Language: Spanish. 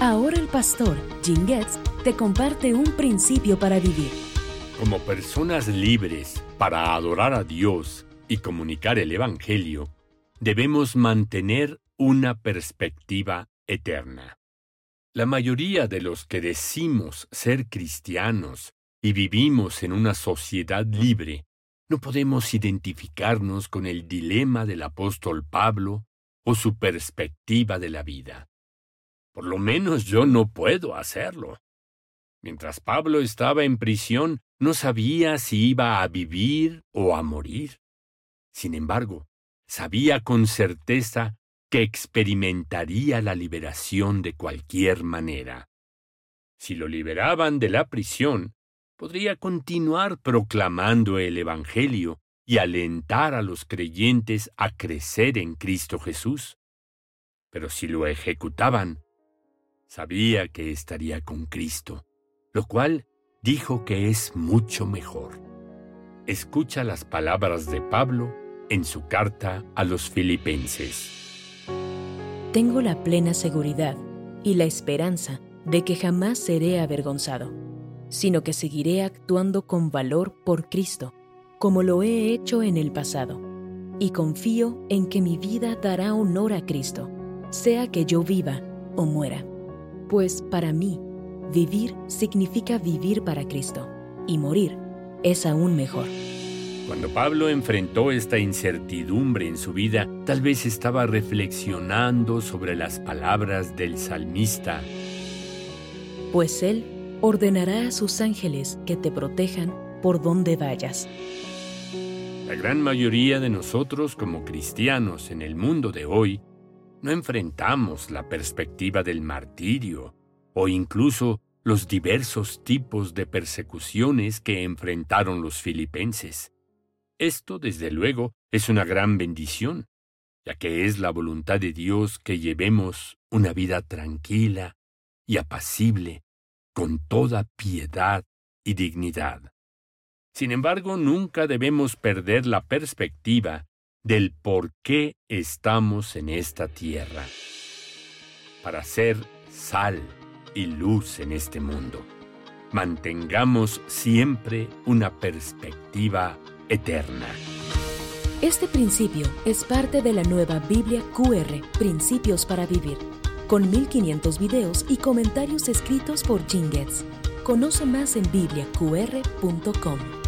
Ahora el pastor Jim Getz te comparte un principio para vivir. Como personas libres para adorar a Dios y comunicar el Evangelio, debemos mantener una perspectiva eterna. La mayoría de los que decimos ser cristianos y vivimos en una sociedad libre, no podemos identificarnos con el dilema del apóstol Pablo o su perspectiva de la vida. Por lo menos yo no puedo hacerlo. Mientras Pablo estaba en prisión, no sabía si iba a vivir o a morir. Sin embargo, sabía con certeza que experimentaría la liberación de cualquier manera. Si lo liberaban de la prisión, podría continuar proclamando el Evangelio y alentar a los creyentes a crecer en Cristo Jesús. Pero si lo ejecutaban, sabía que estaría con Cristo lo cual dijo que es mucho mejor. Escucha las palabras de Pablo en su carta a los filipenses. Tengo la plena seguridad y la esperanza de que jamás seré avergonzado, sino que seguiré actuando con valor por Cristo, como lo he hecho en el pasado, y confío en que mi vida dará honor a Cristo, sea que yo viva o muera, pues para mí Vivir significa vivir para Cristo y morir es aún mejor. Cuando Pablo enfrentó esta incertidumbre en su vida, tal vez estaba reflexionando sobre las palabras del salmista. Pues Él ordenará a sus ángeles que te protejan por donde vayas. La gran mayoría de nosotros como cristianos en el mundo de hoy no enfrentamos la perspectiva del martirio o incluso los diversos tipos de persecuciones que enfrentaron los filipenses. Esto, desde luego, es una gran bendición, ya que es la voluntad de Dios que llevemos una vida tranquila y apacible, con toda piedad y dignidad. Sin embargo, nunca debemos perder la perspectiva del por qué estamos en esta tierra. Para ser sal y luz en este mundo. Mantengamos siempre una perspectiva eterna. Este principio es parte de la nueva Biblia QR, Principios para Vivir, con 1500 videos y comentarios escritos por Jim Conoce más en bibliaqr.com.